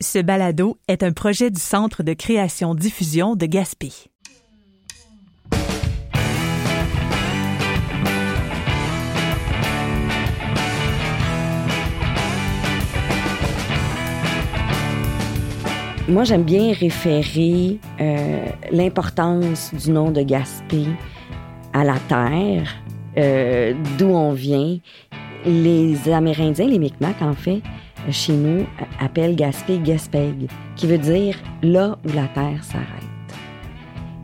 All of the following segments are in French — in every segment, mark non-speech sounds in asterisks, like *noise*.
Ce balado est un projet du Centre de création-diffusion de Gaspé. Moi, j'aime bien référer euh, l'importance du nom de Gaspé à la terre, euh, d'où on vient. Les Amérindiens, les Micmacs, en fait, chez nous, appellent Gaspé Gaspeg, qui veut dire là où la terre s'arrête.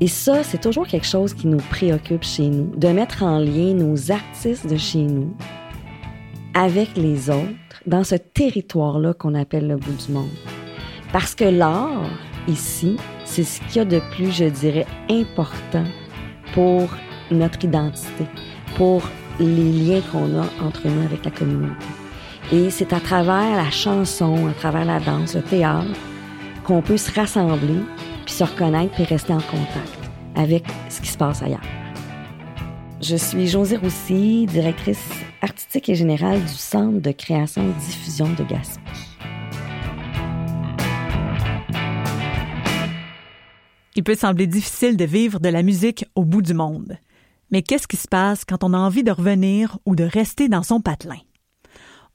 Et ça, c'est toujours quelque chose qui nous préoccupe chez nous, de mettre en lien nos artistes de chez nous avec les autres dans ce territoire-là qu'on appelle le bout du monde. Parce que l'art, ici, c'est ce qu'il y a de plus, je dirais, important pour notre identité, pour les liens qu'on a entre nous avec la communauté. Et c'est à travers la chanson, à travers la danse, le théâtre, qu'on peut se rassembler, puis se reconnaître, puis rester en contact avec ce qui se passe ailleurs. Je suis Josée Roussy, directrice artistique et générale du Centre de création et diffusion de Gaspé. Il peut sembler difficile de vivre de la musique au bout du monde. Mais qu'est-ce qui se passe quand on a envie de revenir ou de rester dans son patelin?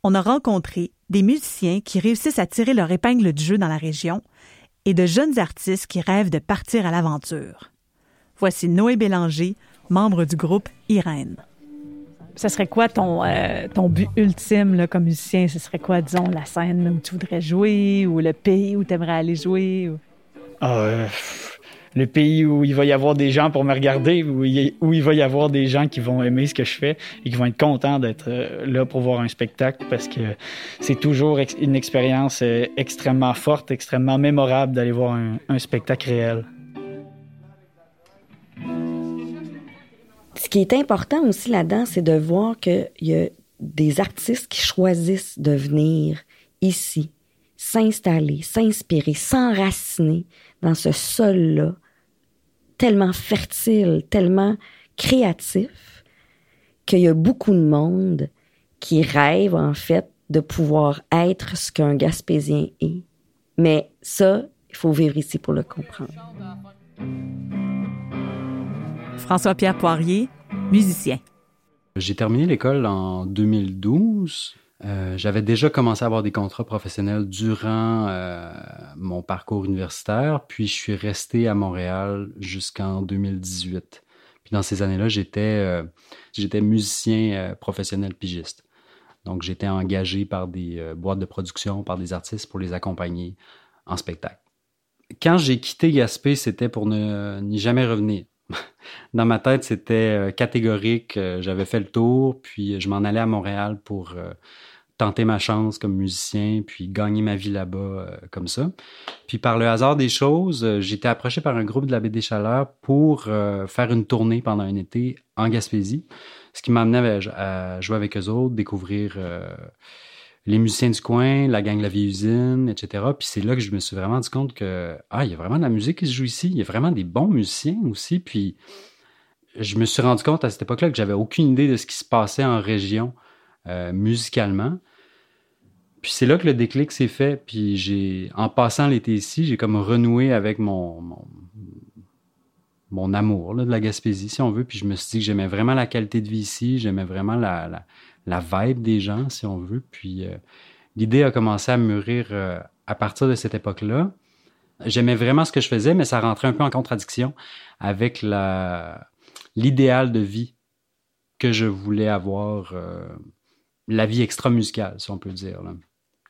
On a rencontré des musiciens qui réussissent à tirer leur épingle du jeu dans la région et de jeunes artistes qui rêvent de partir à l'aventure. Voici Noé Bélanger, membre du groupe Irène. Ce serait quoi ton, euh, ton but ultime là, comme musicien? Ce serait quoi, disons, la scène où tu voudrais jouer ou le pays où tu aimerais aller jouer? Ah, euh, le pays où il va y avoir des gens pour me regarder, où il, va y avoir des gens qui vont aimer ce que je fais et qui vont être contents d'être euh, là pour voir un spectacle parce que c'est toujours une expérience euh, extrêmement forte, extrêmement mémorable d'aller voir un, un spectacle réel. Ce qui est important aussi là-dedans, c'est de voir qu'il y a des artistes qui choisissent de venir ici, s'installer, s'inspirer, s'enraciner dans ce sol-là, tellement fertile, tellement créatif, qu'il y a beaucoup de monde qui rêve en fait de pouvoir être ce qu'un Gaspésien est. Mais ça, il faut vivre ici pour le comprendre. François-Pierre Poirier, musicien. J'ai terminé l'école en 2012. Euh, j'avais déjà commencé à avoir des contrats professionnels durant euh, mon parcours universitaire, puis je suis resté à Montréal jusqu'en 2018. Puis dans ces années-là, j'étais euh, musicien euh, professionnel pigiste. Donc j'étais engagé par des euh, boîtes de production, par des artistes pour les accompagner en spectacle. Quand j'ai quitté Gaspé, c'était pour ne n'y jamais revenir. *laughs* Dans ma tête, c'était catégorique. J'avais fait le tour, puis je m'en allais à Montréal pour tenter ma chance comme musicien, puis gagner ma vie là-bas euh, comme ça. Puis par le hasard des choses, euh, été approché par un groupe de la Baie des Chaleurs pour euh, faire une tournée pendant un été en Gaspésie, ce qui m'a amené à, à, jouer avec eux autres, découvrir les musiciens du coin, la gang la vieille usine, etc. Puis c'est là que je me suis vraiment rendu compte que ah, il y a vraiment de la musique qui se joue ici, il y a vraiment des bons musiciens aussi. Puis je me suis rendu compte à cette époque-là que j'avais aucune idée de ce qui se passait en région. Euh, musicalement. Puis c'est là que le déclic s'est fait. Puis j'ai, en passant l'été ici, j'ai comme renoué avec mon, mon amour là, de la Gaspésie, si on veut. Puis je me suis dit que j'aimais vraiment la qualité de vie ici, j'aimais vraiment la, la, la vibe des gens, si on veut. Puis euh, l'idée a commencé à mûrir euh, à partir de cette époque-là. J'aimais vraiment ce que je faisais, mais ça rentrait un peu en contradiction avec l'idéal de vie que je voulais avoir, euh, la vie extra-musicale, si on peut dire.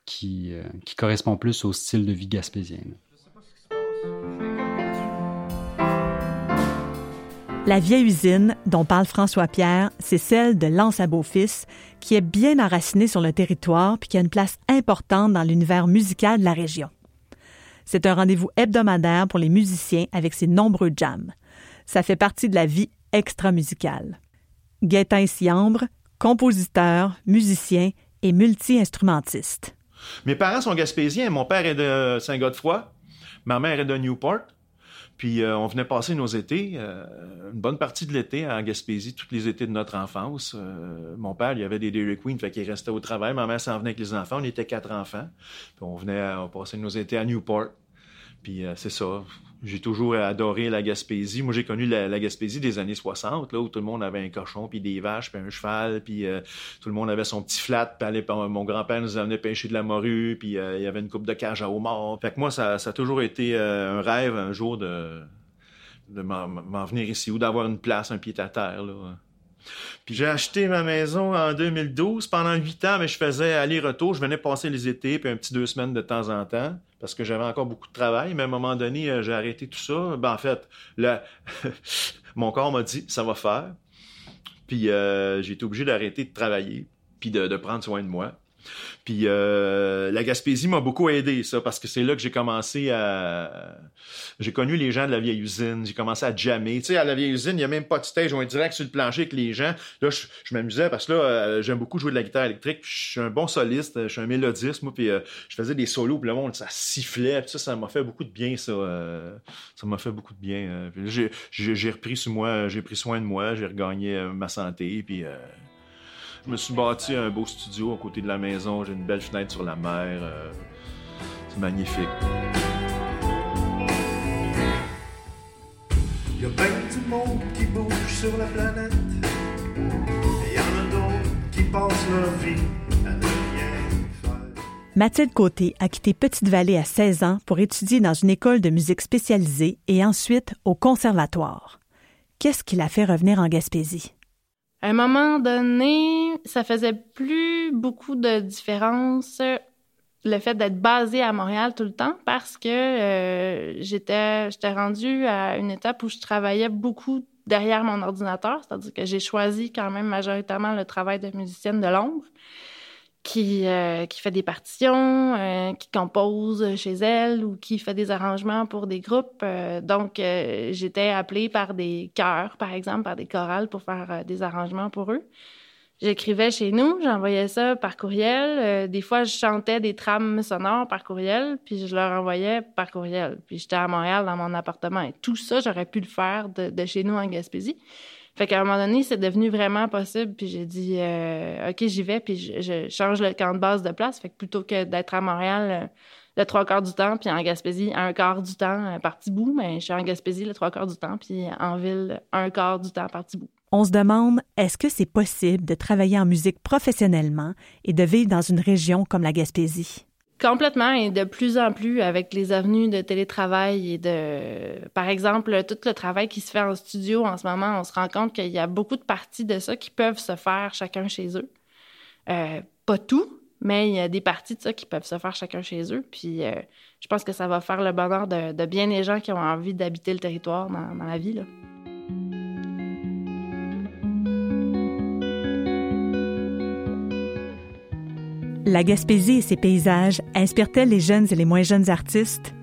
Qui, qui correspond plus au style de vie gaspésien. La vieille usine dont parle François Pierre, c'est celle de Lance à Beaufils, qui est bien enracinée sur le territoire puis qui a une place importante dans l'univers musical de la région. C'est un rendez-vous hebdomadaire pour les musiciens avec ses nombreux jams. Ça fait partie de la vie extra-musicale. Gaétan Siambre, compositeur, musicien et multi-instrumentiste. Mes parents sont gaspésiens. Mon père est de Saint-Godefroy. Ma mère est de Newport. Puis on venait passer nos étés, une bonne partie de l'été en Gaspésie, tous les étés de notre enfance. mon père, il y avait des Dairy Queen, fait qu'il restait au travail. Ma mère s'en venait avec les enfants. On était quatre enfants. Puis on venait, on passait nos étés à Newport. Puis c'est ça. J'ai toujours adoré la Gaspésie. Moi, j'ai connu la, Gaspésie des années 60, là, où tout le monde avait un cochon, puis des vaches, puis un cheval, puis euh, tout le monde avait son petit flat, puis mon grand-père nous amenait pêcher de la morue, puis euh, il y avait une coupe de cage à homard. Fait que moi, ça, a toujours été euh, un rêve un jour de, m'en venir ici, ou d'avoir une place, un pied à terre. Puis j'ai acheté ma maison en 2012 pendant huit ans, mais je faisais aller-retour. Je venais passer les étés, puis un petit deux semaines de temps en temps, parce que j'avais encore beaucoup de travail. Mais à un moment donné, euh, j'ai arrêté tout ça. Ben, en fait, *laughs* mon corps m'a dit, ça va faire. Puis euh, j'ai été obligé d'arrêter de travailler, puis de prendre soin de moi. Puis euh, la Gaspésie m'a beaucoup aidé, ça, parce que c'est là que j'ai commencé à... J'ai connu les gens de la vieille usine, j'ai commencé à jammer. Tu sais, à la vieille usine, il n'y a même pas de stage, on est direct sur le plancher avec les gens. Là, je, m'amusais parce que là, euh, j'aime beaucoup jouer de la guitare électrique, je suis un bon soliste, je suis un mélodiste, moi, puis euh, je faisais des solos, puis le monde, ça sifflait, puis ça, ça m'a fait beaucoup de bien, ça. ça m'a fait beaucoup de bien. j'ai repris sur moi, j'ai pris soin de moi, j'ai regagné ma santé, puis... Je me suis bâti un beau studio à côté de la maison. J'ai une belle fenêtre sur la mer. Euh, c'est magnifique. Il y a bien du monde qui bouge sur la planète. Et il y en a d'autres qui passent leur vie à ne rien faire. Mathilde Côté a quitté Petite-Vallée à 16 ans pour étudier dans une école de musique spécialisée et ensuite au conservatoire. Qu'est-ce qui l'a fait revenir en Gaspésie? À un moment donné, ça faisait plus beaucoup de différence le fait d'être basé à Montréal tout le temps parce que euh, j'étais j'étais rendue à une étape où je travaillais beaucoup derrière mon ordinateur, c'est-à-dire que j'ai choisi quand même majoritairement le travail de musicienne de l'ombre qui, euh, qui fait des partitions, euh, qui compose chez elle ou qui fait des arrangements pour des groupes. Euh, donc, j'étais appelée par des chœurs, par exemple, par des chorales pour faire des arrangements pour eux. J'écrivais chez nous, j'envoyais ça par courriel. des fois, je chantais des trames sonores par courriel, puis je leur envoyais par courriel. Puis j'étais à Montréal dans mon appartement. Et tout ça, j'aurais pu le faire de chez nous en Gaspésie. Fait qu'à un moment donné, c'est devenu vraiment possible. Puis j'ai dit, euh, OK, j'y vais, puis je, change le camp de base de place. Fait que plutôt que d'être à Montréal euh, le trois quarts du temps, puis en Gaspésie un quart du temps euh, par bout, mais je suis en Gaspésie le trois quarts du temps, puis en ville un quart du temps par. On se demande, est-ce que c'est possible de travailler en musique professionnellement et de vivre dans une région comme la Gaspésie? Complètement et de plus en plus avec les avenues de télétravail et de, par exemple, tout le travail qui se fait en studio en ce moment, on se rend compte qu'il y a beaucoup de parties de ça qui peuvent se faire chacun chez eux. Euh, pas tout, mais il y a des parties de ça qui peuvent se faire chacun chez eux. Puis euh, je pense que ça va faire le bonheur de, bien des gens qui ont envie d'habiter le territoire dans, dans la vie. La Gaspésie et ses paysages inspirent-elles les jeunes et les moins jeunes artistes?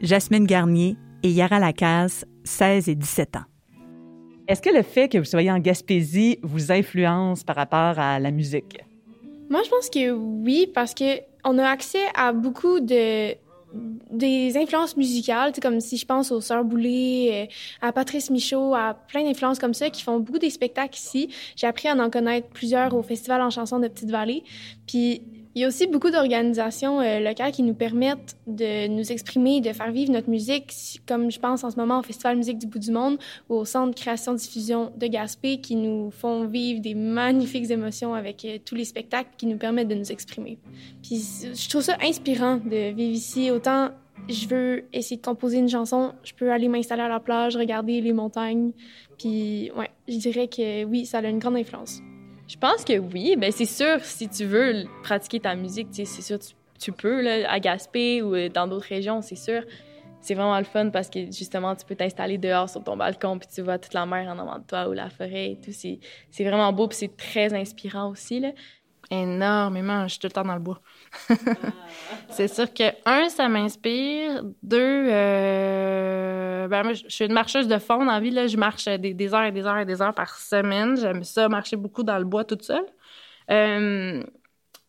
Jasmine Garnier et Yara Lacasse, 16 et 17 ans. Est-ce que le fait que vous soyez en Gaspésie vous influence par rapport à la musique? Moi, je pense que oui, parce que on a accès à beaucoup de des influences musicales, comme si je pense aux Sœurs Boulay, euh, à Patrice Michaud, à plein d'influences comme ça qui font beaucoup des spectacles ici. J'ai appris à en connaître plusieurs au Festival en chansons de Petite-Vallée. Puis il y a aussi beaucoup d'organisations euh, locales qui nous permettent de nous exprimer, de faire vivre notre musique, comme je pense en ce moment au Festival Musique du bout du monde ou au Centre Création-Diffusion de Gaspé, qui nous font vivre des magnifiques émotions avec euh, tous les spectacles qui nous permettent de nous exprimer. Puis je trouve ça inspirant de vivre ici. Autant je veux essayer de composer une chanson, je peux aller m'installer à la plage, regarder les montagnes. Puis ouais, je dirais que oui, ça a une grande influence. Je pense que oui. Ben, c'est sûr, si tu veux pratiquer ta musique, c'est sûr, tu, tu peux, là, à Gaspé ou euh, dans d'autres régions, c'est sûr. C'est vraiment le fun parce que justement, tu peux t'installer dehors sur ton balcon puis tu vois toute la mer en avant de toi ou la forêt et tout. C'est vraiment beau puis c'est très inspirant aussi. Là énormément. Je suis tout le temps dans le bois. *laughs* c'est sûr que, un, ça m'inspire. Deux, euh, ben, moi, je suis une marcheuse de fond dans la vie. Là. Je marche des, heures et des heures et des heures par semaine. J'aime ça, marcher beaucoup dans le bois toute seule. Euh,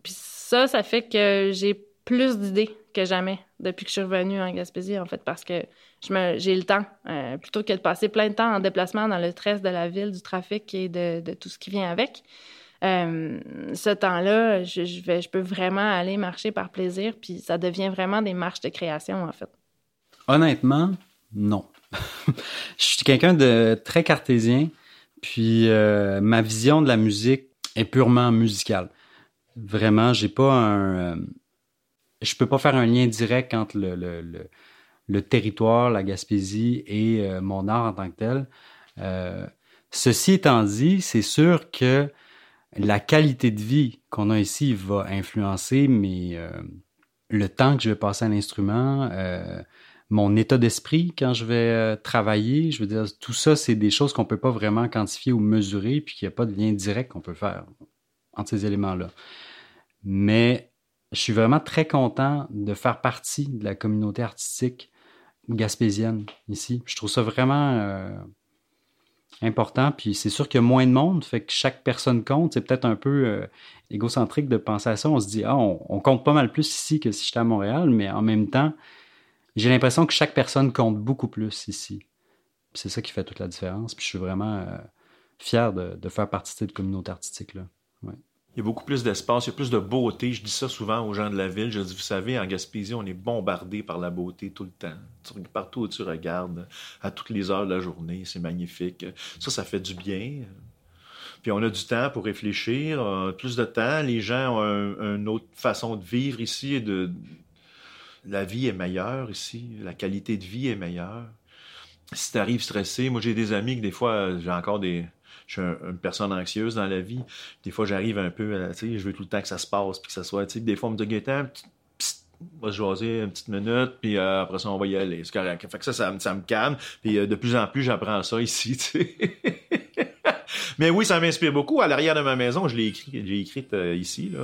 puis ça, ça fait que j'ai plus d'idées que jamais depuis que je suis revenue en Gaspésie, en fait, parce que j'ai le temps. Euh, plutôt que de passer plein de temps en déplacement dans le stress de la ville, du trafic et de, tout ce qui vient avec. Euh, ce temps-là, je, je peux vraiment aller marcher par plaisir, puis ça devient vraiment des marches de création, en fait. Honnêtement, non. *laughs* je suis quelqu'un de très cartésien, puis euh, ma vision de la musique est purement musicale. Vraiment, j'ai pas un je peux pas faire un lien direct entre le, le, territoire, la Gaspésie et euh, mon art en tant que tel. Euh, ceci étant dit, c'est sûr que la qualité de vie qu'on a ici va influencer euh, le temps que je vais passer à l'instrument, mon état d'esprit quand je vais travailler. Je veux dire, tout ça, c'est des choses qu'on peut pas vraiment quantifier ou mesurer, puis qu'il n'y a pas de lien direct qu'on peut faire entre ces éléments-là. Mais je suis vraiment très content de faire partie de la communauté artistique gaspésienne ici. Je trouve ça vraiment euh, important. Puis c'est sûr qu'il y a moins de monde, fait que chaque personne compte. C'est peut-être un peu euh, égocentrique de penser à ça. On se dit, ah, on, compte pas mal plus ici que si j'étais à Montréal, mais en même temps, j'ai l'impression que chaque personne compte beaucoup plus ici. C'est ça qui fait toute la différence. Puis je suis vraiment euh, fier de, faire partie de cette communauté artistique-là. Il y a beaucoup plus d'espace, il y a plus de beauté. Je dis ça souvent aux gens de la ville. Je dis, vous savez, en Gaspésie, on est bombardé par la beauté tout le temps. Partout où tu regardes, à toutes les heures de la journée, c'est magnifique. Ça, ça fait du bien. Puis on a du temps pour réfléchir, euh, plus de temps. Les gens ont une autre façon de vivre ici. Et de... La vie est meilleure ici. La qualité de vie est meilleure. Si tu arrives stressé, moi j'ai des amis que des fois, j'ai encore des je suis une personne anxieuse dans la vie. Des fois, j'arrive un peu, sais, je veux tout le temps que ça se passe, puis que ça soit, tu sais, des fois, on me dit, Gaëtan, on va se jaser une petite minute, puis euh, après ça, on va y aller. C'est correct. Fait que ça, ça, me calme. Puis euh, de plus en plus, j'apprends ça ici. *laughs* Mais oui, ça m'inspire beaucoup. À l'arrière de ma maison, je l'ai écrit, j'ai écrite euh, ici, là,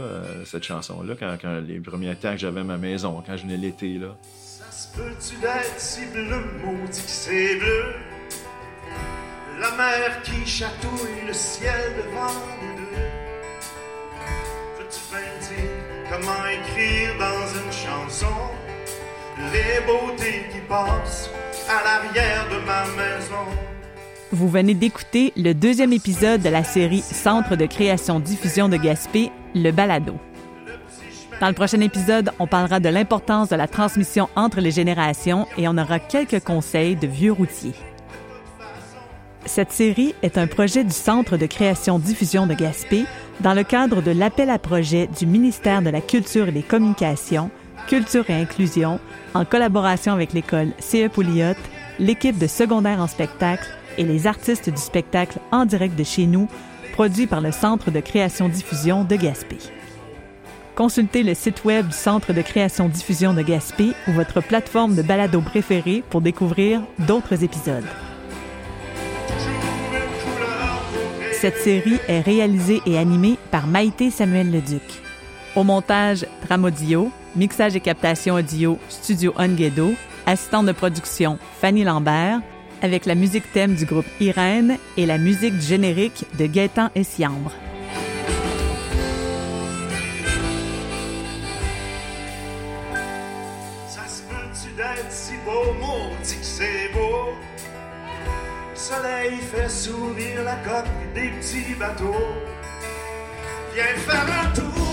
cette chanson-là, quand, quand, les premiers temps que j'avais ma maison, quand je venais l'été, là. Ça se peut-tu d'être si bleu, maudit que c'est bleu? la mer qui chatouille le ciel devant nous deux. Veux-tu bien dire comment écrire dans une chanson? Les beautés qui passent à l'arrière de ma maison? Vous venez d'écouter le deuxième épisode de la série Centre de création diffusion de Gaspé, le balado. Dans le prochain épisode, on parlera de l'importance de la transmission entre les générations et on aura quelques conseils de vieux routiers. Cette série est un projet du Centre de création-diffusion de Gaspé dans le cadre de l'appel à projet du ministère de la Culture et des Communications, Culture et Inclusion, en collaboration avec l'école CE Pouliot, l'équipe de secondaire en spectacle et les artistes du spectacle en direct de chez nous, produit par le Centre de création-diffusion de Gaspé. Consultez le site web du Centre de création-diffusion de Gaspé ou votre plateforme de balado préférée pour découvrir d'autres épisodes. Cette série est réalisée et animée par Maïté Samuel Leduc. Au montage, Drame mixage et captation audio, Studio Onguedo, assistante de production, Fanny Lambert, avec la musique thème du groupe Irène et la musique générique de Gaëtan Essiambre. Ça se peut-tu d'être si beau, maudit que c'est beau? soleil fait sourire la coque des petits bateaux. Viens faire un tour